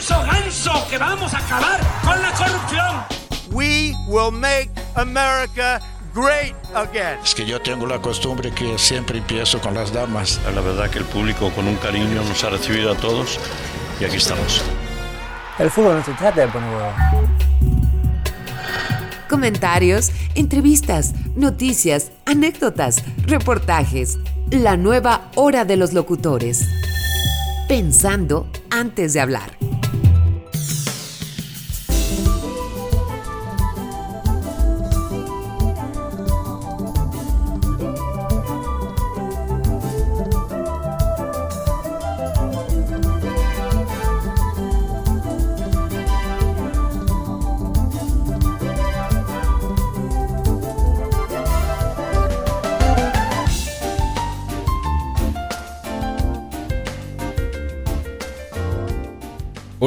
ganso, ganso, que vamos a acabar con la corrupción. We will make America great again. Es que yo tengo la costumbre que siempre empiezo con las damas. La verdad que el público con un cariño nos ha recibido a todos y aquí estamos. El fútbol no se trata de poner huevo. Comentarios, entrevistas, noticias, anécdotas, reportajes. La nueva hora de los locutores. Pensando antes de hablar.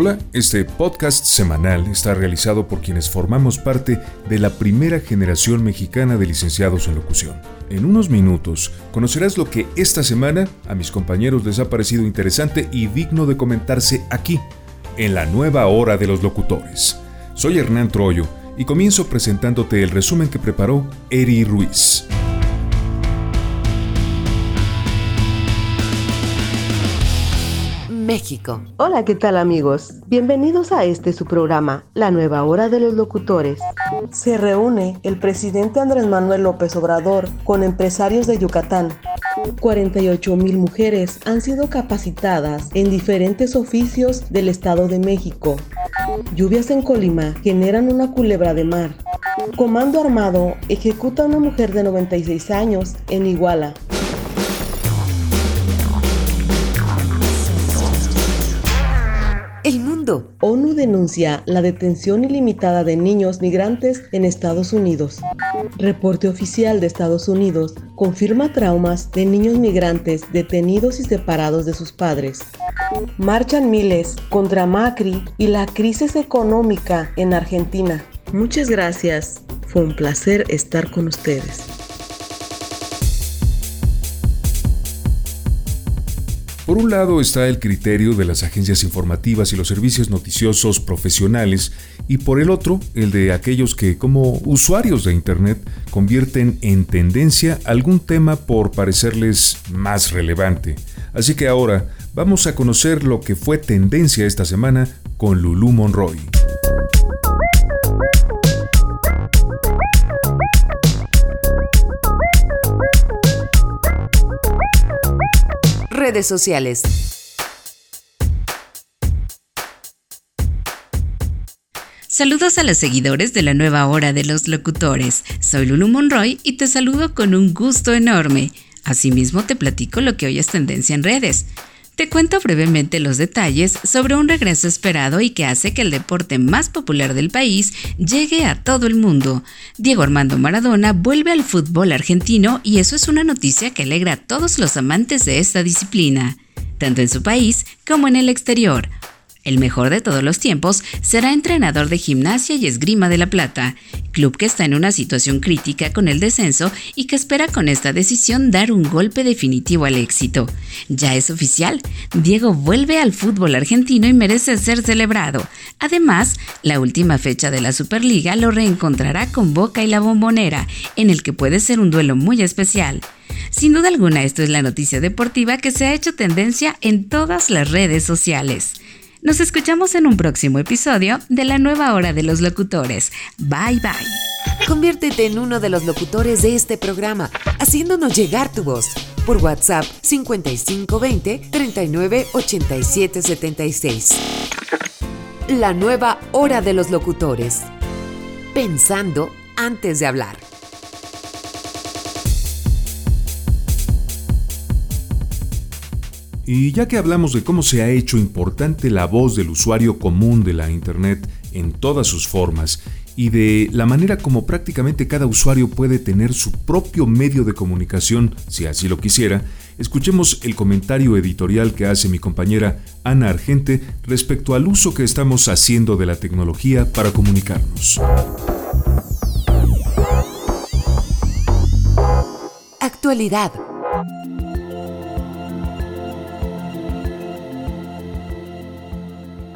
Hola, este podcast semanal está realizado por quienes formamos parte de la primera generación mexicana de licenciados en locución. En unos minutos conocerás lo que esta semana a mis compañeros les ha parecido interesante y digno de comentarse aquí, en la nueva hora de los locutores. Soy Hernán Troyo y comienzo presentándote el resumen que preparó Eri Ruiz. México. Hola, ¿qué tal amigos? Bienvenidos a este su programa, La Nueva Hora de los Locutores. Se reúne el presidente Andrés Manuel López Obrador con empresarios de Yucatán. 48 mil mujeres han sido capacitadas en diferentes oficios del Estado de México. Lluvias en Colima generan una culebra de mar. Comando Armado ejecuta a una mujer de 96 años en Iguala. ONU denuncia la detención ilimitada de niños migrantes en Estados Unidos. Reporte oficial de Estados Unidos confirma traumas de niños migrantes detenidos y separados de sus padres. Marchan miles contra Macri y la crisis económica en Argentina. Muchas gracias. Fue un placer estar con ustedes. Por un lado está el criterio de las agencias informativas y los servicios noticiosos profesionales y por el otro el de aquellos que como usuarios de Internet convierten en tendencia algún tema por parecerles más relevante. Así que ahora vamos a conocer lo que fue tendencia esta semana con Lulu Monroy. Sociales. Saludos a los seguidores de la nueva hora de los locutores. Soy Lulu Monroy y te saludo con un gusto enorme. Asimismo te platico lo que hoy es tendencia en redes. Te cuento brevemente los detalles sobre un regreso esperado y que hace que el deporte más popular del país llegue a todo el mundo. Diego Armando Maradona vuelve al fútbol argentino y eso es una noticia que alegra a todos los amantes de esta disciplina, tanto en su país como en el exterior. El mejor de todos los tiempos será entrenador de gimnasia y esgrima de La Plata, club que está en una situación crítica con el descenso y que espera con esta decisión dar un golpe definitivo al éxito. Ya es oficial, Diego vuelve al fútbol argentino y merece ser celebrado. Además, la última fecha de la Superliga lo reencontrará con Boca y la Bombonera, en el que puede ser un duelo muy especial. Sin duda alguna, esto es la noticia deportiva que se ha hecho tendencia en todas las redes sociales. Nos escuchamos en un próximo episodio de la nueva hora de los locutores. Bye bye. Conviértete en uno de los locutores de este programa, haciéndonos llegar tu voz por WhatsApp 5520 39 87 76. La nueva hora de los locutores. Pensando antes de hablar. Y ya que hablamos de cómo se ha hecho importante la voz del usuario común de la Internet en todas sus formas y de la manera como prácticamente cada usuario puede tener su propio medio de comunicación si así lo quisiera, escuchemos el comentario editorial que hace mi compañera Ana Argente respecto al uso que estamos haciendo de la tecnología para comunicarnos. Actualidad.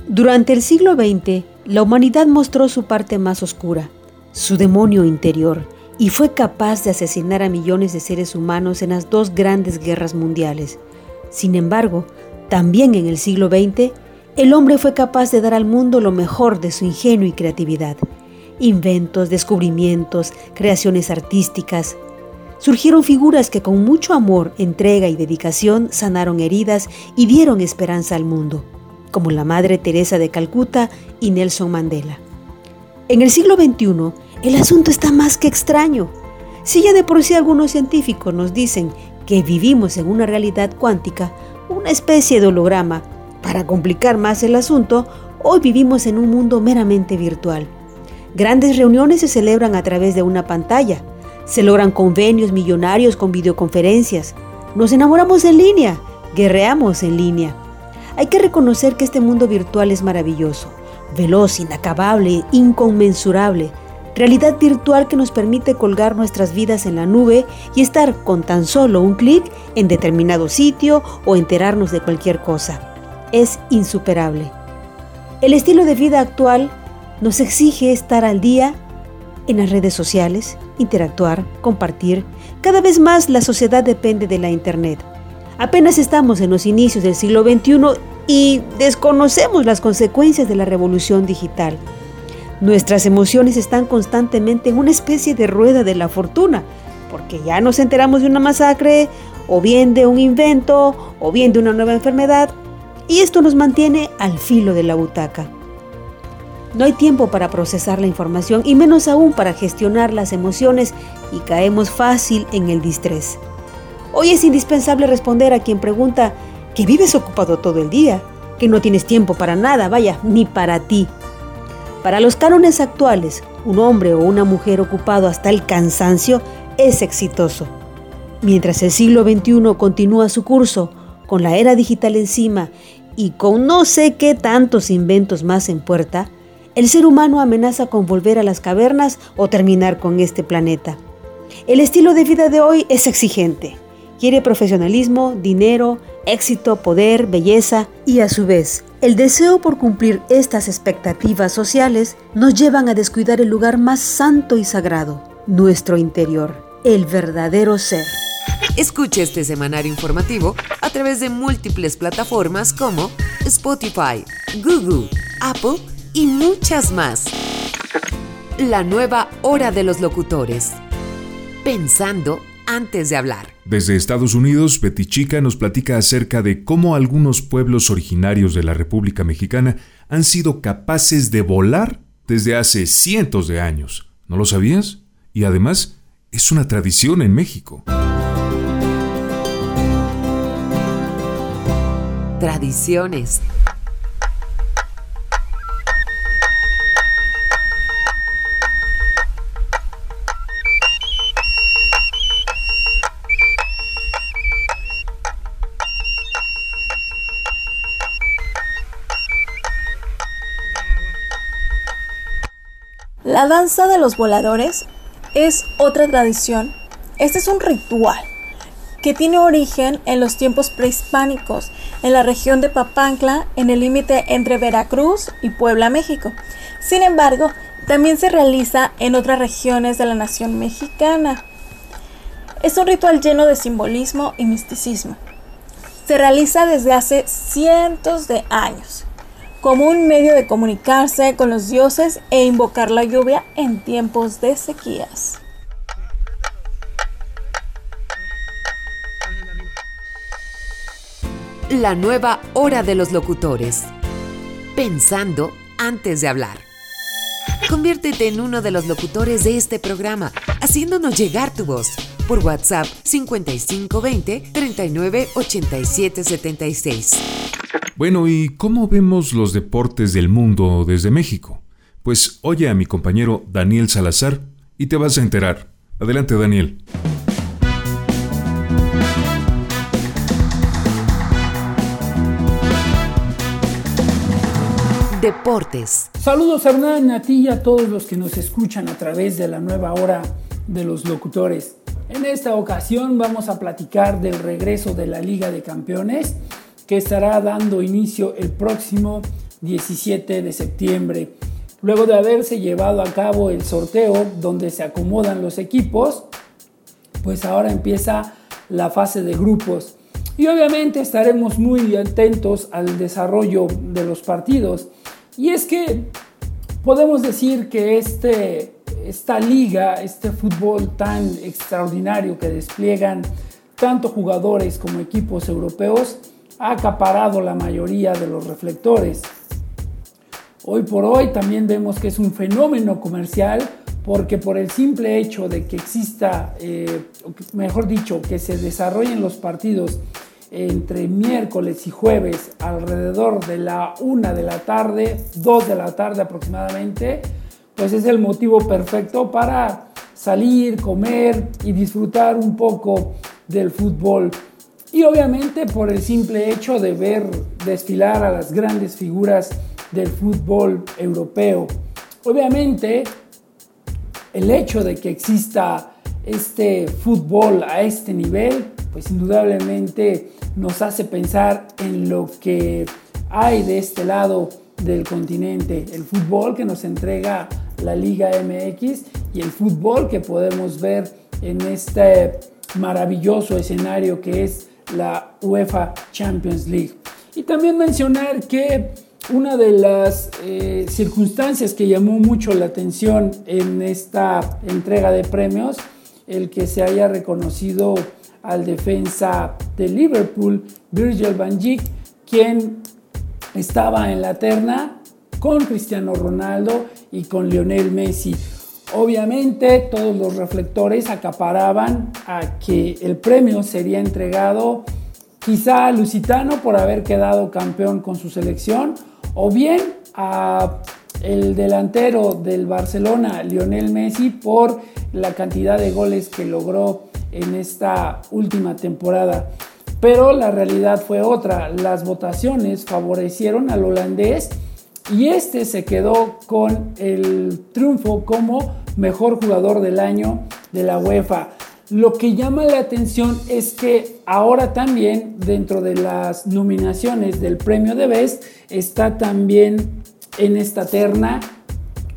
Durante el siglo XX, la humanidad mostró su parte más oscura, su demonio interior, y fue capaz de asesinar a millones de seres humanos en las dos grandes guerras mundiales. Sin embargo, también en el siglo XX, el hombre fue capaz de dar al mundo lo mejor de su ingenio y creatividad. Inventos, descubrimientos, creaciones artísticas. Surgieron figuras que con mucho amor, entrega y dedicación sanaron heridas y dieron esperanza al mundo, como la Madre Teresa de Calcuta y Nelson Mandela. En el siglo XXI, el asunto está más que extraño. Si ya de por sí algunos científicos nos dicen que vivimos en una realidad cuántica, una especie de holograma, para complicar más el asunto, hoy vivimos en un mundo meramente virtual. Grandes reuniones se celebran a través de una pantalla, se logran convenios millonarios con videoconferencias, nos enamoramos en línea, guerreamos en línea. Hay que reconocer que este mundo virtual es maravilloso, veloz, inacabable, inconmensurable, realidad virtual que nos permite colgar nuestras vidas en la nube y estar con tan solo un clic en determinado sitio o enterarnos de cualquier cosa. Es insuperable. El estilo de vida actual nos exige estar al día en las redes sociales, interactuar, compartir. Cada vez más la sociedad depende de la Internet. Apenas estamos en los inicios del siglo XXI y desconocemos las consecuencias de la revolución digital. Nuestras emociones están constantemente en una especie de rueda de la fortuna, porque ya nos enteramos de una masacre, o bien de un invento, o bien de una nueva enfermedad, y esto nos mantiene al filo de la butaca. No hay tiempo para procesar la información y menos aún para gestionar las emociones y caemos fácil en el distrés. Hoy es indispensable responder a quien pregunta que vives ocupado todo el día, que no tienes tiempo para nada, vaya, ni para ti. Para los cánones actuales, un hombre o una mujer ocupado hasta el cansancio es exitoso. Mientras el siglo XXI continúa su curso, con la era digital encima y con no sé qué tantos inventos más en puerta, el ser humano amenaza con volver a las cavernas o terminar con este planeta. El estilo de vida de hoy es exigente. Quiere profesionalismo, dinero, éxito, poder, belleza y a su vez el deseo por cumplir estas expectativas sociales nos llevan a descuidar el lugar más santo y sagrado, nuestro interior, el verdadero ser. Escuche este semanario informativo a través de múltiples plataformas como Spotify, Google, Apple y muchas más. La nueva hora de los locutores. Pensando antes de hablar. Desde Estados Unidos, Betty Chica nos platica acerca de cómo algunos pueblos originarios de la República Mexicana han sido capaces de volar desde hace cientos de años. ¿No lo sabías? Y además, es una tradición en México. Tradiciones. La danza de los voladores es otra tradición. Este es un ritual que tiene origen en los tiempos prehispánicos, en la región de Papancla, en el límite entre Veracruz y Puebla, México. Sin embargo, también se realiza en otras regiones de la nación mexicana. Es un ritual lleno de simbolismo y misticismo. Se realiza desde hace cientos de años como un medio de comunicarse con los dioses e invocar la lluvia en tiempos de sequías. La nueva hora de los locutores. Pensando antes de hablar. Conviértete en uno de los locutores de este programa, haciéndonos llegar tu voz por WhatsApp 5520 39 87 76. Bueno, ¿y cómo vemos los deportes del mundo desde México? Pues oye a mi compañero Daniel Salazar y te vas a enterar. Adelante, Daniel. Deportes. Saludos Hernán, a ti y a todos los que nos escuchan a través de la nueva hora de los locutores. En esta ocasión vamos a platicar del regreso de la Liga de Campeones que estará dando inicio el próximo 17 de septiembre. Luego de haberse llevado a cabo el sorteo donde se acomodan los equipos, pues ahora empieza la fase de grupos. Y obviamente estaremos muy atentos al desarrollo de los partidos. Y es que podemos decir que este, esta liga, este fútbol tan extraordinario que despliegan tanto jugadores como equipos europeos, ha acaparado la mayoría de los reflectores. Hoy por hoy también vemos que es un fenómeno comercial porque por el simple hecho de que exista, eh, mejor dicho, que se desarrollen los partidos entre miércoles y jueves alrededor de la una de la tarde, 2 de la tarde aproximadamente, pues es el motivo perfecto para salir, comer y disfrutar un poco del fútbol. Y obviamente por el simple hecho de ver desfilar a las grandes figuras del fútbol europeo. Obviamente el hecho de que exista este fútbol a este nivel, pues indudablemente nos hace pensar en lo que hay de este lado del continente, el fútbol que nos entrega la Liga MX y el fútbol que podemos ver en este maravilloso escenario que es la UEFA Champions League. Y también mencionar que una de las eh, circunstancias que llamó mucho la atención en esta entrega de premios, el que se haya reconocido al defensa de Liverpool, Virgil van Dijk, quien estaba en la terna con Cristiano Ronaldo y con Lionel Messi. Obviamente todos los reflectores acaparaban a que el premio sería entregado quizá a Lusitano por haber quedado campeón con su selección o bien a el delantero del Barcelona, Lionel Messi, por la cantidad de goles que logró en esta última temporada. Pero la realidad fue otra. Las votaciones favorecieron al holandés y este se quedó con el triunfo como mejor jugador del año de la UEFA. Lo que llama la atención es que ahora también dentro de las nominaciones del premio de Best está también en esta terna,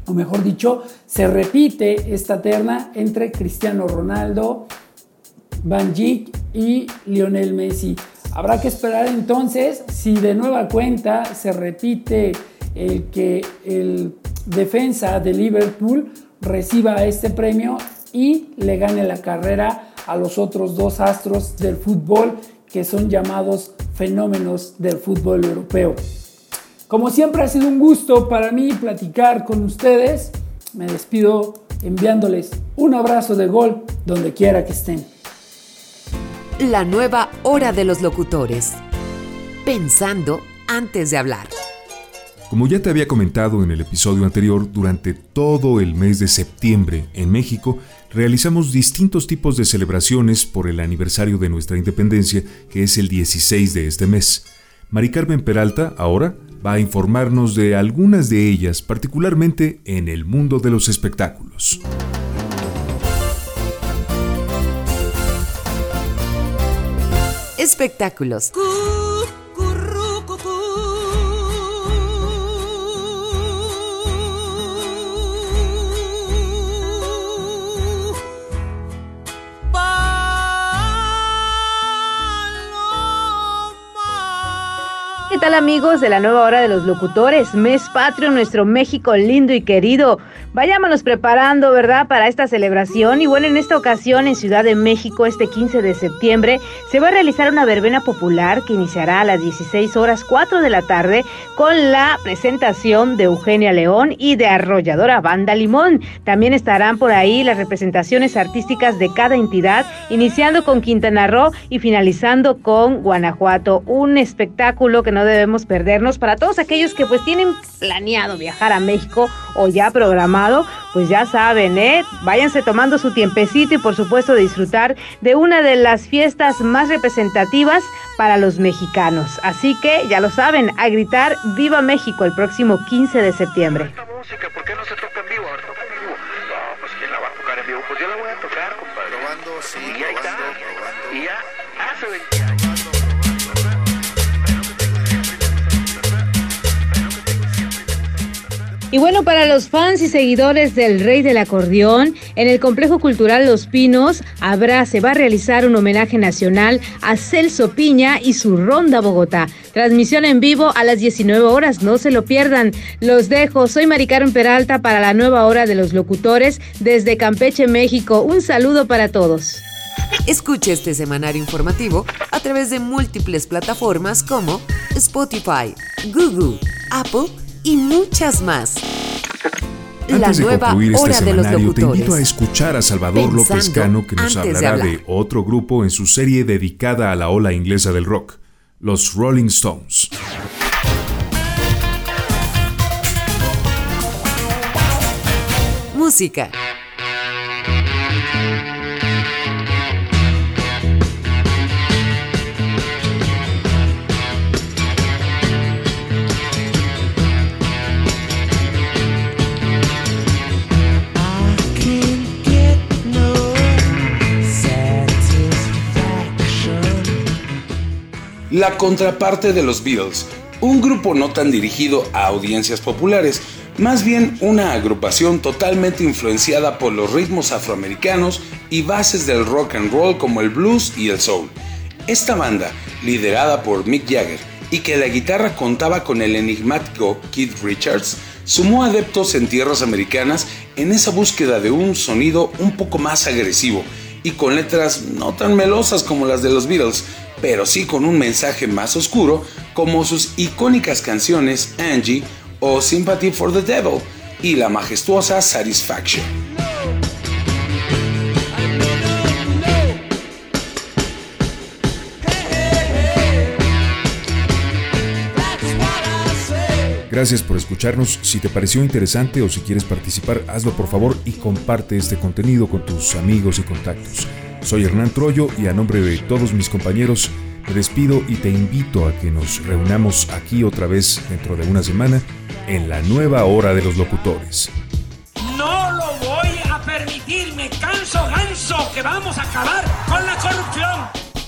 o mejor dicho, se repite esta terna entre Cristiano Ronaldo, Van Dijk y Lionel Messi. Habrá que esperar entonces si de nueva cuenta se repite el que el defensa de Liverpool reciba este premio y le gane la carrera a los otros dos astros del fútbol que son llamados fenómenos del fútbol europeo. Como siempre ha sido un gusto para mí platicar con ustedes. Me despido enviándoles un abrazo de gol donde quiera que estén. La nueva hora de los locutores. Pensando antes de hablar. Como ya te había comentado en el episodio anterior, durante todo el mes de septiembre en México realizamos distintos tipos de celebraciones por el aniversario de nuestra independencia, que es el 16 de este mes. Mari Carmen Peralta ahora va a informarnos de algunas de ellas, particularmente en el mundo de los espectáculos. Espectáculos. ¿Qué tal amigos de la nueva hora de los locutores? Mes patrio, nuestro México lindo y querido. Vayámonos preparando, ¿verdad?, para esta celebración. Y bueno, en esta ocasión en Ciudad de México, este 15 de septiembre, se va a realizar una verbena popular que iniciará a las 16 horas 4 de la tarde con la presentación de Eugenia León y de Arrolladora Banda Limón. También estarán por ahí las representaciones artísticas de cada entidad, iniciando con Quintana Roo y finalizando con Guanajuato. Un espectáculo que no debemos perdernos para todos aquellos que pues tienen planeado viajar a México o ya programado, pues ya saben, ¿eh? Váyanse tomando su tiempecito y por supuesto disfrutar de una de las fiestas más representativas para los mexicanos. Así que ya lo saben, a gritar Viva México el próximo 15 de septiembre. ¿Por qué no se toca en vivo? Ahora toca en vivo. No, pues ¿quién la va a tocar en vivo? Pues yo la voy a tocar, compadre. Probando, sí, y ahí está. Y ya hace 20 Y bueno, para los fans y seguidores del Rey del Acordeón, en el Complejo Cultural Los Pinos habrá, se va a realizar un homenaje nacional a Celso Piña y su Ronda Bogotá. Transmisión en vivo a las 19 horas, no se lo pierdan. Los dejo, soy Mari Peralta para la nueva hora de los locutores desde Campeche, México. Un saludo para todos. Escuche este semanario informativo a través de múltiples plataformas como Spotify, Google, Apple y muchas más. Antes de concluir este semanario, te invito a escuchar a Salvador López Cano que nos hablará de, de otro grupo en su serie dedicada a la ola inglesa del rock, los Rolling Stones. Música. La contraparte de los Beatles, un grupo no tan dirigido a audiencias populares, más bien una agrupación totalmente influenciada por los ritmos afroamericanos y bases del rock and roll como el blues y el soul. Esta banda, liderada por Mick Jagger y que la guitarra contaba con el enigmático Keith Richards, sumó adeptos en tierras americanas en esa búsqueda de un sonido un poco más agresivo y con letras no tan melosas como las de los Beatles, pero sí con un mensaje más oscuro como sus icónicas canciones Angie o Sympathy for the Devil y la majestuosa Satisfaction. Gracias por escucharnos. Si te pareció interesante o si quieres participar, hazlo por favor y comparte este contenido con tus amigos y contactos. Soy Hernán Troyo y a nombre de todos mis compañeros me despido y te invito a que nos reunamos aquí otra vez dentro de una semana en la nueva hora de los locutores. No lo voy a permitir, me canso ganso que vamos a acabar con la corrupción.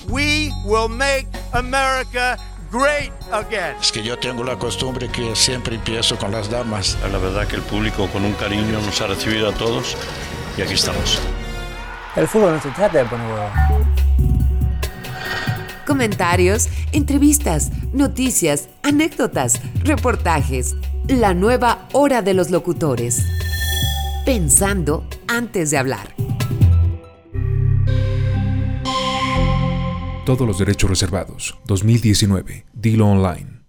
We will make America great again. Es que yo tengo la costumbre que siempre empiezo con las damas. La verdad que el público con un cariño nos ha recibido a todos y aquí estamos. El fútbol no se trata de poner Comentarios, entrevistas, noticias, anécdotas, reportajes. La nueva hora de los locutores. Pensando antes de hablar. Todos los derechos reservados. 2019. Dilo Online.